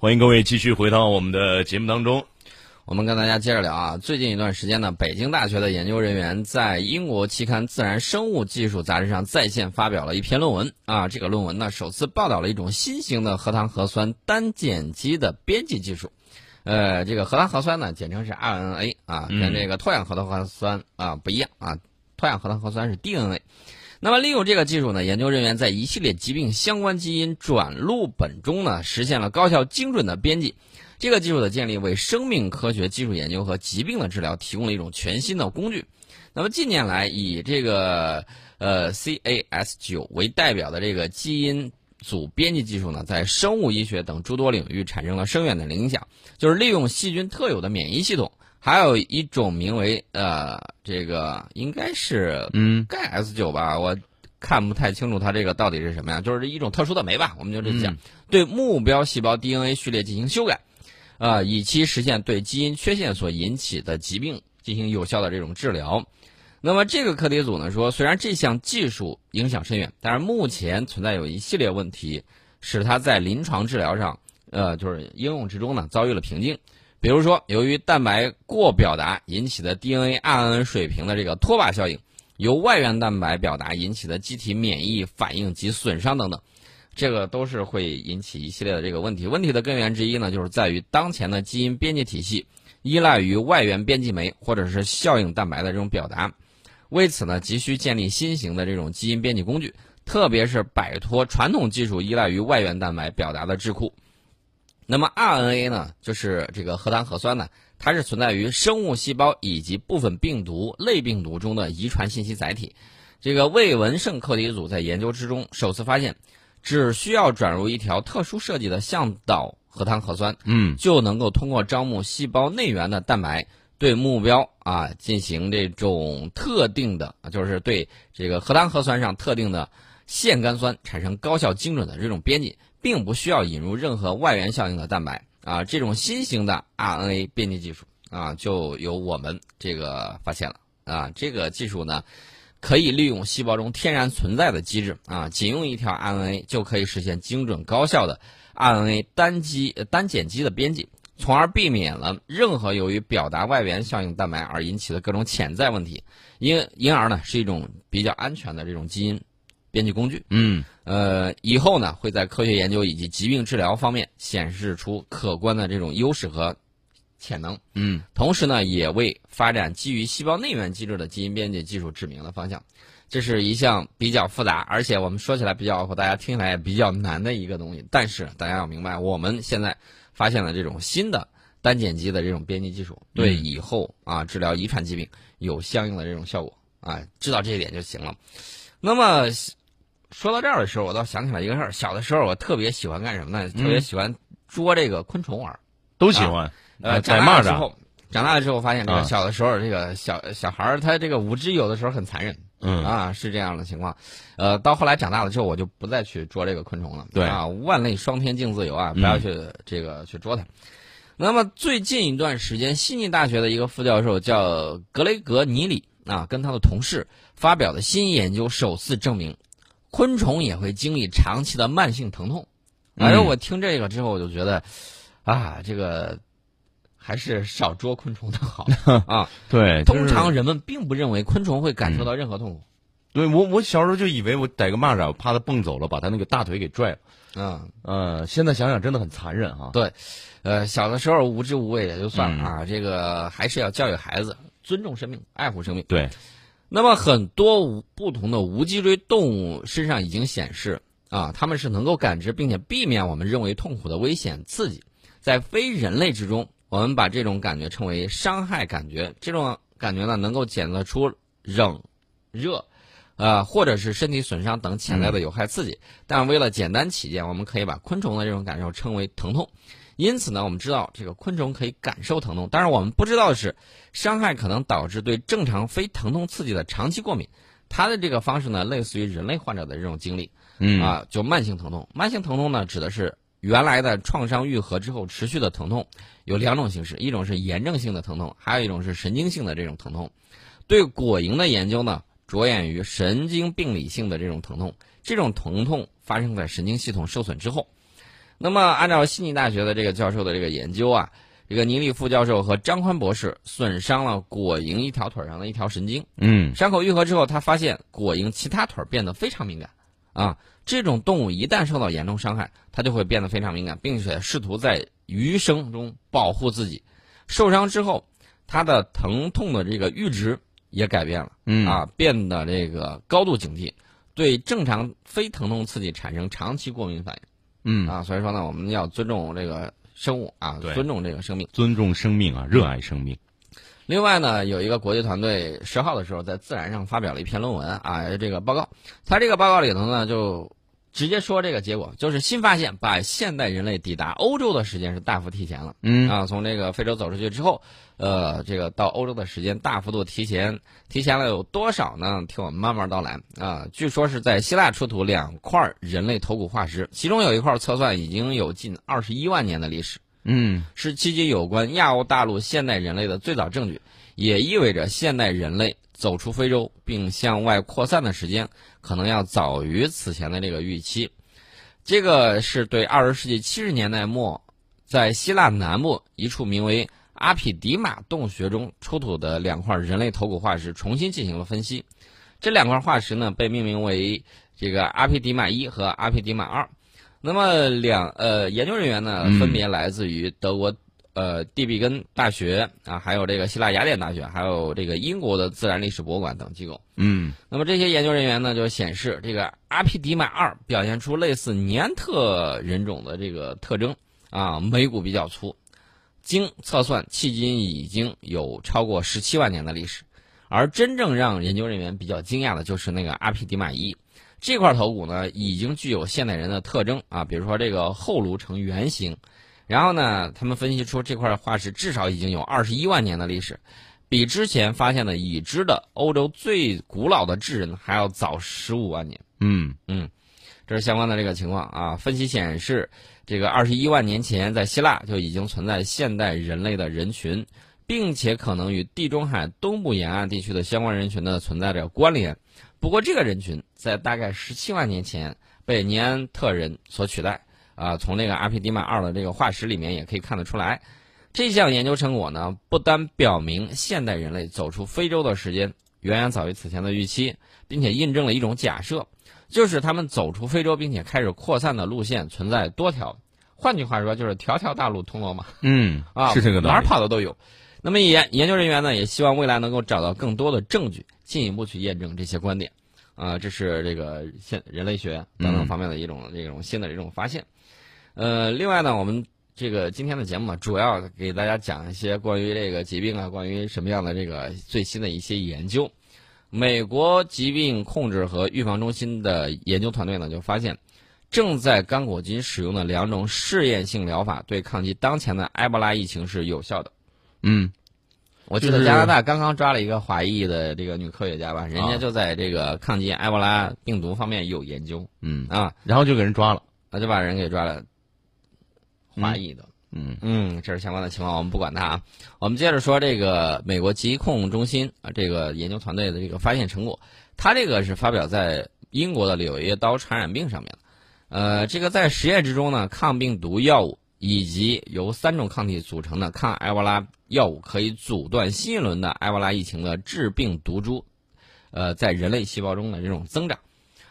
欢迎各位继续回到我们的节目当中。我们跟大家接着聊啊，最近一段时间呢，北京大学的研究人员在英国期刊《自然生物技术》杂志上在线发表了一篇论文啊。这个论文呢，首次报道了一种新型的核糖核酸单碱基的编辑技术。呃，这个核糖核酸呢，简称是 RNA 啊，跟这个脱氧核糖核酸啊不一样啊。脱氧核糖核酸是 DNA。那么，利用这个技术呢，研究人员在一系列疾病相关基因转录本中呢，实现了高效精准的编辑。这个技术的建立，为生命科学技术研究和疾病的治疗提供了一种全新的工具。那么，近年来以这个呃 CAS9 为代表的这个基因组编辑技术呢，在生物医学等诸多领域产生了深远的影响。就是利用细菌特有的免疫系统，还有一种名为呃这个应该是嗯钙 S 九吧，我看不太清楚它这个到底是什么呀，就是一种特殊的酶吧，我们就这么讲，对目标细胞 DNA 序列进行修改。啊，以期实现对基因缺陷所引起的疾病进行有效的这种治疗。那么这个课题组呢说，虽然这项技术影响深远，但是目前存在有一系列问题，使它在临床治疗上，呃，就是应用之中呢遭遇了瓶颈。比如说，由于蛋白过表达引起的 DNA、RNA 水平的这个脱靶效应，由外源蛋白表达引起的机体免疫反应及损伤等等。这个都是会引起一系列的这个问题。问题的根源之一呢，就是在于当前的基因编辑体系依赖于外源编辑酶或者是效应蛋白的这种表达。为此呢，急需建立新型的这种基因编辑工具，特别是摆脱传统技术依赖于外源蛋白表达的智库。那么 RNA 呢，就是这个核糖核酸呢，它是存在于生物细胞以及部分病毒类病毒中的遗传信息载体。这个魏文胜课题组在研究之中首次发现。只需要转入一条特殊设计的向导核糖核酸，嗯，就能够通过招募细胞内源的蛋白，对目标啊进行这种特定的，就是对这个核糖核酸上特定的腺苷酸产生高效精准的这种编辑，并不需要引入任何外源效应的蛋白啊。这种新型的 RNA 编辑技术啊，就由我们这个发现了啊。这个技术呢。可以利用细胞中天然存在的机制啊，仅用一条 RNA 就可以实现精准高效的 RNA 单基单碱基的编辑，从而避免了任何由于表达外源效应蛋白而引起的各种潜在问题，因因而呢是一种比较安全的这种基因编辑工具。嗯，呃，以后呢会在科学研究以及疾病治疗方面显示出可观的这种优势和。潜能，嗯，同时呢，也为发展基于细胞内源机制的基因编辑技术指明了方向。这是一项比较复杂，而且我们说起来比较，大家听起来也比较难的一个东西。但是大家要明白，我们现在发现了这种新的单碱基的这种编辑技术，对以后啊治疗遗传疾病有相应的这种效果啊，知道这一点就行了。那么说到这儿的时候，我倒想起来一个事儿：小的时候我特别喜欢干什么呢？特别喜欢捉这个昆虫玩，都喜欢。呃，长大了之后，长大了之后发现，这个小的时候，这个小小孩儿他这个无知有的时候很残忍，嗯啊，是这样的情况。呃，到后来长大了之后，我就不再去捉这个昆虫了。对啊，万类霜天竞自由啊，不要去这个去捉它。那么最近一段时间，悉尼大学的一个副教授叫格雷格尼里啊，跟他的同事发表的新研究首次证明，昆虫也会经历长期的慢性疼痛。反正，我听这个之后，我就觉得啊，这个。还是少捉昆虫的好啊！对，通常人们并不认为昆虫会感受到任何痛苦。对我，我小时候就以为我逮个蚂蚱，我怕它蹦走了，把它那个大腿给拽了。嗯呃，现在想想真的很残忍啊。对，呃，小的时候无知无畏也就算了啊，这个还是要教育孩子尊重生命、爱护生命。对，那么很多无不同的无脊椎动物身上已经显示啊，它们是能够感知并且避免我们认为痛苦的危险刺激，在非人类之中。我们把这种感觉称为伤害感觉。这种感觉呢，能够检测出冷、热，呃，或者是身体损伤等潜在的有害刺激。但为了简单起见，我们可以把昆虫的这种感受称为疼痛。因此呢，我们知道这个昆虫可以感受疼痛，但是我们不知道的是，伤害可能导致对正常非疼痛刺激的长期过敏。它的这个方式呢，类似于人类患者的这种经历，嗯啊，就慢性疼痛。慢性疼痛呢，指的是。原来的创伤愈合之后持续的疼痛有两种形式，一种是炎症性的疼痛，还有一种是神经性的这种疼痛。对果蝇的研究呢，着眼于神经病理性的这种疼痛。这种疼痛发生在神经系统受损之后。那么按照悉尼大学的这个教授的这个研究啊，这个尼利副教授和张宽博士损伤了果蝇一条腿上的一条神经。嗯伤口愈合之后，他发现果蝇其他腿儿变得非常敏感，啊，这种动物一旦受到严重伤害，它就会变得非常敏感，并且试图在余生中保护自己。受伤之后，它的疼痛的这个阈值也改变了，嗯啊，变得这个高度警惕，对正常非疼痛刺激产生长期过敏反应，嗯，啊，所以说呢，我们要尊重这个生物啊，尊重这个生命。尊重生命啊，热爱生命。另外呢，有一个国际团队十号的时候在《自然》上发表了一篇论文啊，这个报告，它这个报告里头呢就直接说这个结果，就是新发现把现代人类抵达欧洲的时间是大幅提前了。嗯啊，从这个非洲走出去之后，呃，这个到欧洲的时间大幅度提前，提前了有多少呢？听我们慢慢道来啊。据说是在希腊出土两块人类头骨化石，其中有一块测算已经有近二十一万年的历史。嗯是迄今有关亚欧大陆现代人类的最早证据，也意味着现代人类走出非洲并向外扩散的时间可能要早于此前的这个预期。这个是对二十世纪七十年代末在希腊南部一处名为阿匹迪马洞穴中出土的两块人类头骨化石重新进行了分析。这两块化石呢被命名为这个阿匹迪马一和阿匹迪马二。那么两呃研究人员呢，嗯分别来自于德国呃蒂比根大学啊，还有这个希腊雅典大学，还有这个英国的自然历史博物馆等机构。嗯那么这些研究人员呢，就显示这个阿皮迪马二表现出类似尼安特人种的这个特征啊，眉骨比较粗。经测算，迄今已经有超过十七万年的历史。而真正让研究人员比较惊讶的就是那个阿皮迪马一，这块头骨呢，已经具有现代人的特征啊，比如说这个后颅呈圆形。然后呢，他们分析出这块化石至少已经有二十一万年的历史，比之前发现的已知的欧洲最古老的智人还要早十五万年。嗯嗯这是相关的这个情况啊。分析显示，这个二十一万年前在希腊就已经存在现代人类的人群，并且可能与地中海东部沿岸地区的相关人群呢存在着关联。不过，这个人群在大概十七万年前被尼安特人所取代啊。从那个阿皮迪马二的这个化石里面也可以看得出来，这项研究成果呢，不单表明现代人类走出非洲的时间远远早于此前的预期，并且印证了一种假设。就是他们走出非洲并且开始扩散的路线存在多条，换句话说就是条条大路通罗马嗯啊，是这个道理。哪儿跑的都有。那么研研究人员呢，也希望未来能够找到更多的证据，进一步去验证这些观点。啊、这是这个现人类学等等嗯方面的一种、这种新的这种发现。呃，另外呢，我们这个今天的节目呢，主要给大家讲一些关于这个疾病啊，关于什么样的这个最新的一些研究。美国疾病控制和预防中心的研究团队呢，就发现，正在刚果金使用的两种试验性疗法对抗击当前的埃博拉疫情是有效的。嗯我记得加拿大刚刚抓了一个华裔的这个女科学家吧，人家就在这个抗击埃博拉病毒方面有研究嗯，啊，然后就给人抓了。那就把人给抓了，华裔的。嗯嗯，这是相关的情况，我们不管它啊。我们接着说这个美国疾控中心啊，这个研究团队的这个发现成果，它这个是发表在英国的《柳叶刀传染病》上面的。呃，这个在实验之中呢，抗病毒药物以及由三种抗体组成的抗埃博拉药物可以阻断新一轮的埃博拉疫情的致病毒株，呃，在人类细胞中的这种增长。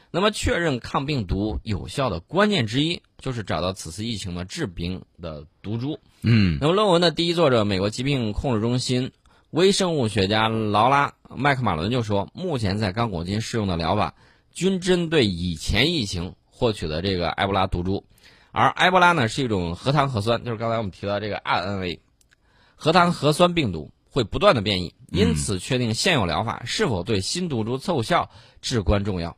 那么，确认抗病毒有效的关键之一，就是找到此次疫情的致病的毒株。嗯那么，论文的第一作者，美国疾病控制中心微生物学家劳拉·麦克马伦就说，目前在刚果金适用的疗法均针对以前疫情获取的这个埃博拉毒株，而埃博拉呢是一种核糖核酸，就是刚才我们提到这个 RNA 核糖核酸病毒会不断的变异，因此确定现有疗法是否对新毒株奏效至关重要。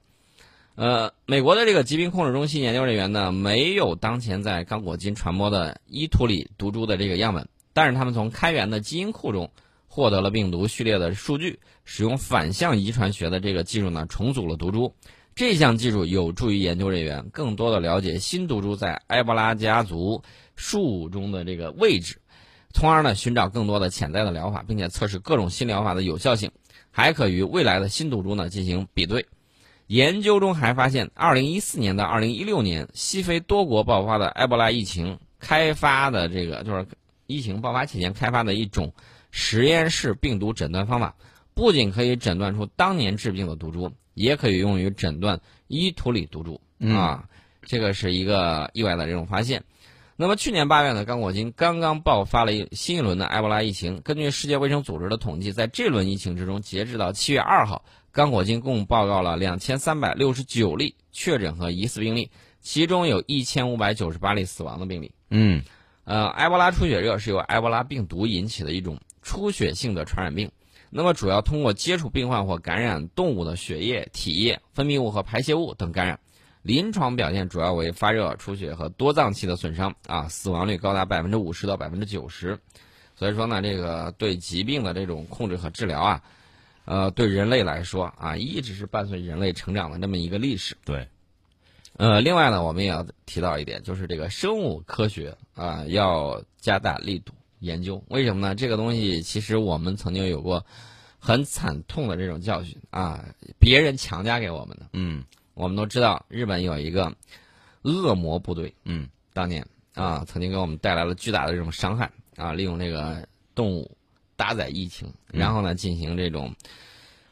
呃，美国的这个疾病控制中心研究人员呢，没有当前在刚果金传播的伊图里毒株的这个样本，但是他们从开源的基因库中获得了病毒序列的数据，使用反向遗传学的这个技术呢，重组了毒株。这项技术有助于研究人员更多的了解新毒株在埃博拉家族树中的这个位置，从而呢寻找更多的潜在的疗法，并且测试各种新疗法的有效性，还可与未来的新毒株呢进行比对。研究中还发现，二零一四年到二零一六年，西非多国爆发的埃博拉疫情开发的这个就是疫情爆发期间开发的一种实验室病毒诊断方法，不仅可以诊断出当年致病的毒株，也可以用于诊断伊图里毒株啊。这个是一个意外的这种发现。那么去年八月呢，刚果金刚刚爆发了一新一轮的埃博拉疫情。根据世界卫生组织的统计，在这轮疫情之中，截止到七月二号，刚果金共报告了两千三百六十九例确诊和疑似病例，其中有一千五百九十八例死亡的病例。嗯，呃，埃博拉出血热是由埃博拉病毒引起的一种出血性的传染病。那么主要通过接触病患或感染动物的血液、体液、分泌物和排泄物等感染。临床表现主要为发热、出血和多脏器的损伤啊，死亡率高达百分之五十到百分之九十。所以说呢，这个对疾病的这种控制和治疗啊，呃，对人类来说啊，一直是伴随人类成长的这么一个历史。对。呃，另外呢，我们也要提到一点，就是这个生物科学啊，要加大力度研究。为什么呢？这个东西其实我们曾经有过很惨痛的这种教训啊，别人强加给我们的。嗯。我们都知道，日本有一个恶魔部队，嗯，当年啊，曾经给我们带来了巨大的这种伤害啊，利用这个动物搭载疫情，然后呢，进行这种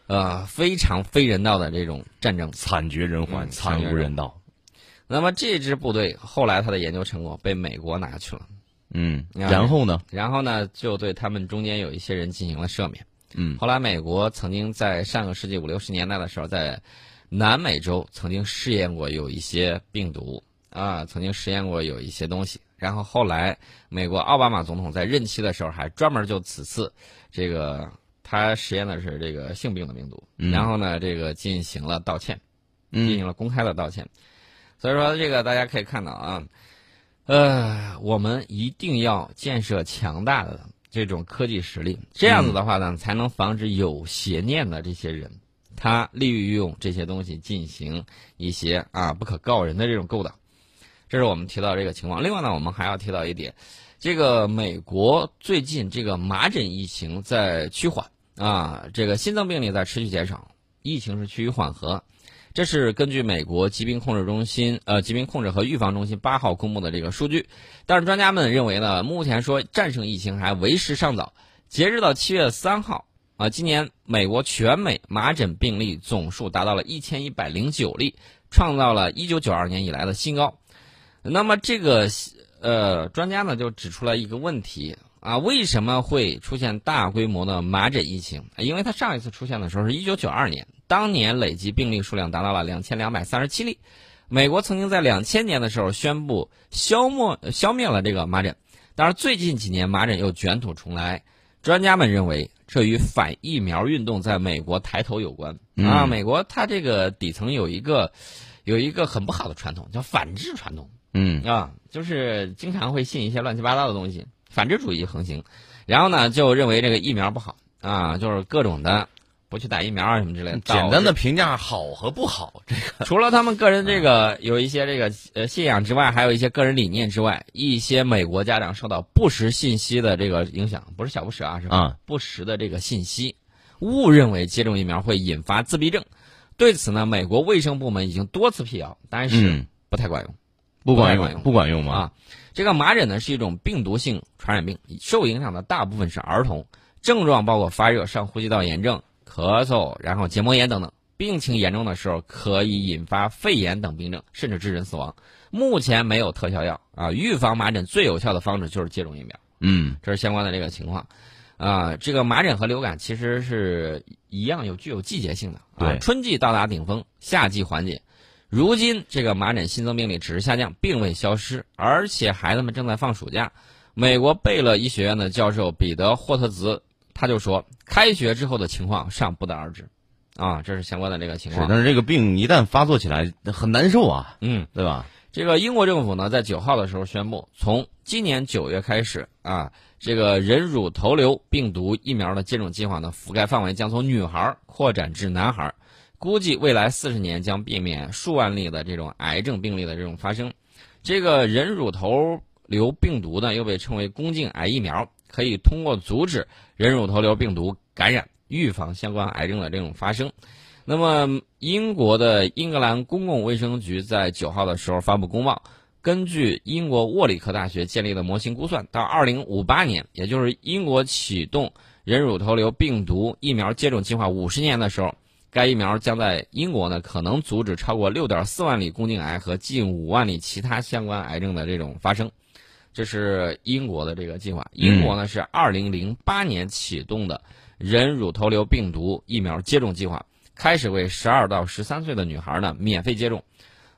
呃非常非人道的这种战争，惨绝人寰，惨无人道。那么这支部队后来他的研究成果被美国拿去了，嗯，然后呢？然后呢，就对他们中间有一些人进行了赦免，嗯，后来美国曾经在上个世纪五六十年代的时候在。南美洲曾经试验过有一些病毒啊，曾经实验过有一些东西。然后后来，美国奥巴马总统在任期的时候还专门就此次，这个他实验的是这个性病的病毒，然后呢，这个进行了道歉，进行了公开的道歉。所以说，这个大家可以看到啊，呃，我们一定要建设强大的这种科技实力，这样子的话呢，才能防止有邪念的这些人。他利用这些东西进行一些啊不可告人的这种勾当，这是我们提到这个情况。另外呢，我们还要提到一点，这个美国最近这个麻疹疫情在趋缓啊，这个新增病例在持续减少，疫情是趋于缓和。这是根据美国疾病控制中心呃疾病控制和预防中心八号公布的这个数据。但是专家们认为呢，目前说战胜疫情还为时尚早。截止到七月三号。啊，今年美国全美麻疹病例总数达到了一千一百零九例，创造了一九九二年以来的新高。那么这个呃，专家呢就指出了一个问题啊，为什么会出现大规模的麻疹疫情？因为它上一次出现的时候是一九九二年，当年累计病例数量达到了两千两百三十七例。美国曾经在两千年的时候宣布消灭消灭了这个麻疹，但是最近几年麻疹又卷土重来。专家们认为。这与反疫苗运动在美国抬头有关啊！美国它这个底层有一个有一个很不好的传统，叫反制传统。嗯啊，就是经常会信一些乱七八糟的东西，反制主义横行，然后呢就认为这个疫苗不好啊，就是各种的。不去打疫苗啊什么之类的，简单的评价好和不好，这个 除了他们个人这个有一些这个呃信仰之外，还有一些个人理念之外，一些美国家长受到不实信息的这个影响，不是小不实啊，是吧？不实的这个信息，误认为接种疫苗会引发自闭症。对此呢，美国卫生部门已经多次辟谣，但是不太管用，不管用，不管用吗？啊，这个麻疹呢是一种病毒性传染病，受影响的大部分是儿童，症状包括发热、上呼吸道炎症。咳嗽，然后结膜炎等等，病情严重的时候可以引发肺炎等病症，甚至致人死亡。目前没有特效药啊，预防麻疹最有效的方式就是接种疫苗。嗯，这是相关的这个情况。啊，这个麻疹和流感其实是一样有具有季节性的。啊，春季到达顶峰，夏季缓解。如今这个麻疹新增病例只是下降，并未消失，而且孩子们正在放暑假。美国贝勒医学院的教授彼得霍特兹。他就说，开学之后的情况尚不得而知，啊，这是相关的这个情况。是，但是这个病一旦发作起来，很难受啊，嗯，对吧？这个英国政府呢，在九号的时候宣布，从今年九月开始啊，这个人乳头瘤病毒疫苗的接种计划呢，覆盖范围将从女孩扩展至男孩，估计未来四十年将避免数万例的这种癌症病例的这种发生。这个人乳头瘤病毒呢，又被称为宫颈癌疫苗。可以通过阻止人乳头瘤病毒感染，预防相关癌症的这种发生。那么，英国的英格兰公共卫生局在九号的时候发布公报，根据英国沃里克大学建立的模型估算，到二零五八年，也就是英国启动人乳头瘤病毒疫苗接种计划五十年的时候，该疫苗将在英国呢可能阻止超过六点四万例宫颈癌和近五万例其他相关癌症的这种发生。这是英国的这个计划。英国呢是二零零八年启动的人乳头瘤病毒疫苗接种计划。开始为十二到十三岁的女孩呢免费接种，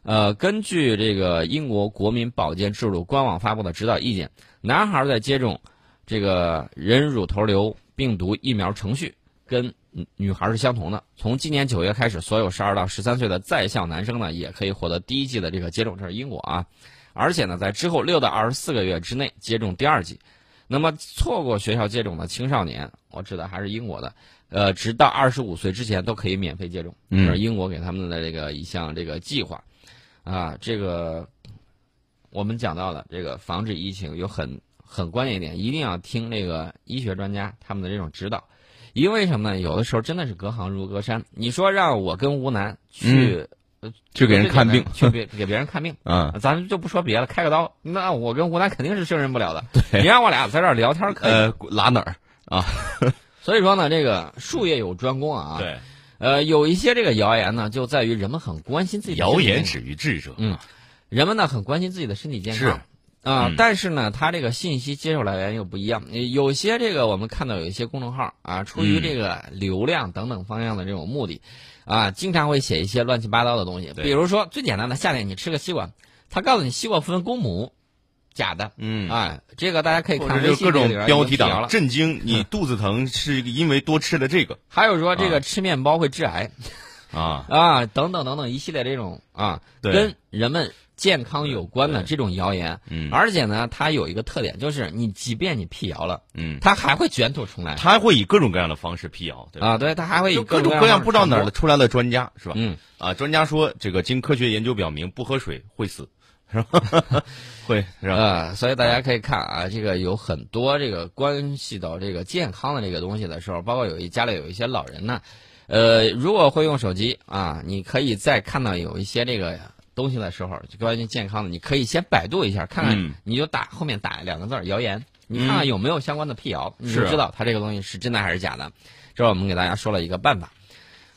呃，根据这个英国国民保健制度官网发布的指导意见，男孩在接种这个人乳头瘤病毒疫苗程序跟女孩是相同的。从今年九月开始，所有十二到十三岁的在校男生呢也可以获得第一季的这个接种，这是英国啊，而且呢在之后六到二十四个月之内接种第二剂。那么错过学校接种的青少年，我指的还是英国的。呃，直到二十五岁之前都可以免费接种，这是英国给他们的这个一项这个计划，啊，这个我们讲到了这个防止疫情有很很关键一点，一定要听那个医学专家他们的这种指导，因为什么呢？有的时候真的是隔行如隔山。你说让我跟吴楠去去给人看病，去给给别人看病，啊，咱就不说别的，开个刀，那我跟吴楠肯定是胜任不了的。对，你让我俩在这儿聊天可以，呃，拉哪儿啊？所以说呢，这个术业有专攻啊。对，呃，有一些这个谣言呢，就在于人们很关心自己。谣言止于智者。嗯，人们呢很关心自己的身体健康。啊，但是呢，他这个信息接受来源又不一样。有些这个我们看到有一些公众号啊，出于这个流量等等方向的这种目的，啊，经常会写一些乱七八糟的东西。比如说最简单的，夏天你吃个西瓜，他告诉你西瓜分公母。假的，嗯，啊，这个大家可以看就各种标题党震惊，你肚子疼是因为多吃了这个，还有说这个吃面包会致癌，啊。啊等等等等一系列这种啊跟人们健康有关的这种谣言，嗯，而且呢，它有一个特点，就是你即便你辟谣了，嗯，它还会卷土重来，它还会以各种各样的方式辟谣，对啊，对，它还会以各种各样不知道哪儿的出来的专家是吧？嗯，啊，专家说这个经科学研究表明，不喝水会死。是吧？会是吧？啊，所以大家可以看啊，这个有很多这个关系到这个健康的这个东西的时候，包括有一家里有一些老人呢，呃，如果会用手机啊，你可以再看到有一些这个东西的时候，就关于健康的，你可以先百度一下，看看，你就打后面打两个字儿“谣言”，你看看有没有相关的辟谣，你就知道它这个东西是真的还是假的。这是我们给大家说了一个办法。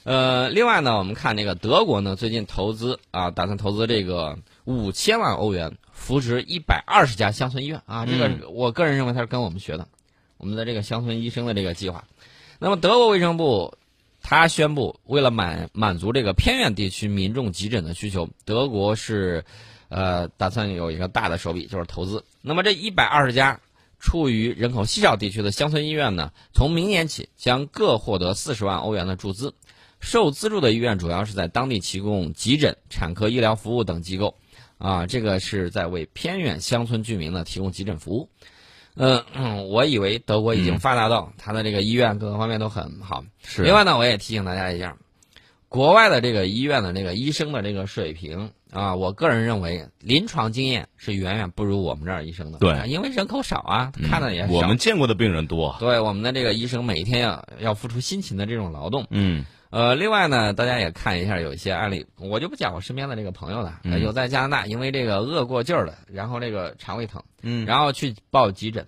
呃，另外呢，我们看这个德国呢，最近投资啊，打算投资这个五千万欧元扶植一百二十家乡村医院啊。这个我个人认为它是跟我们学的，我们的这个乡村医生的这个计划。那么德国卫生部他宣布，为了满满足这个偏远地区民众急诊的需求，德国是呃打算有一个大的手笔，就是投资。那么这一百二十家处于人口稀少地区的乡村医院呢，从明年起将各获得四十万欧元的注资。受资助的医院主要是在当地提供急诊、产科医疗服务等机构，啊，这个是在为偏远乡村居民呢提供急诊服务。嗯，我以为德国已经发达到它的这个医院各个方面都很好。是。另外呢，我也提醒大家一下，国外的这个医院的这个医生的这个水平啊，我个人认为临床经验是远远不如我们这儿医生的。对，因为人口少啊，看的也少。我们见过的病人多。对，我们的这个医生每一天要要付出辛勤的这种劳动。嗯。呃，另外呢，大家也看一下，有一些案例，我就不讲我身边的这个朋友了。有在加拿大，因为这个饿过劲儿了，然后这个肠胃疼，嗯，然后去报急诊，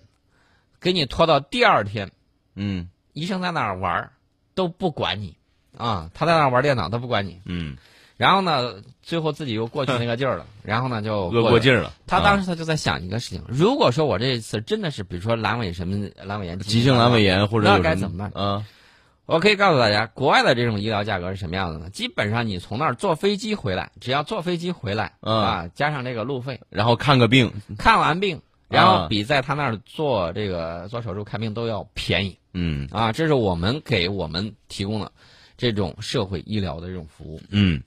给你拖到第二天，嗯，医生在那儿玩都不管你，啊，他在那儿玩电脑都不管你，嗯，然后呢，最后自己又过去那个劲儿了，然后呢就饿过劲儿了。他当时他就在想一个事情：如果说我这一次真的是，比如说阑尾什么阑尾炎，急性阑尾炎或者那该怎么办？啊。我可以告诉大家，国外的这种医疗价格是什么样的呢？基本上你从那儿坐飞机回来，只要坐飞机回来啊，加上这个路费，然后看个病，看完病，然后比在他那儿做这个做手术看病都要便宜。嗯，啊，这是我们给我们提供的这种社会医疗的这种服务。嗯。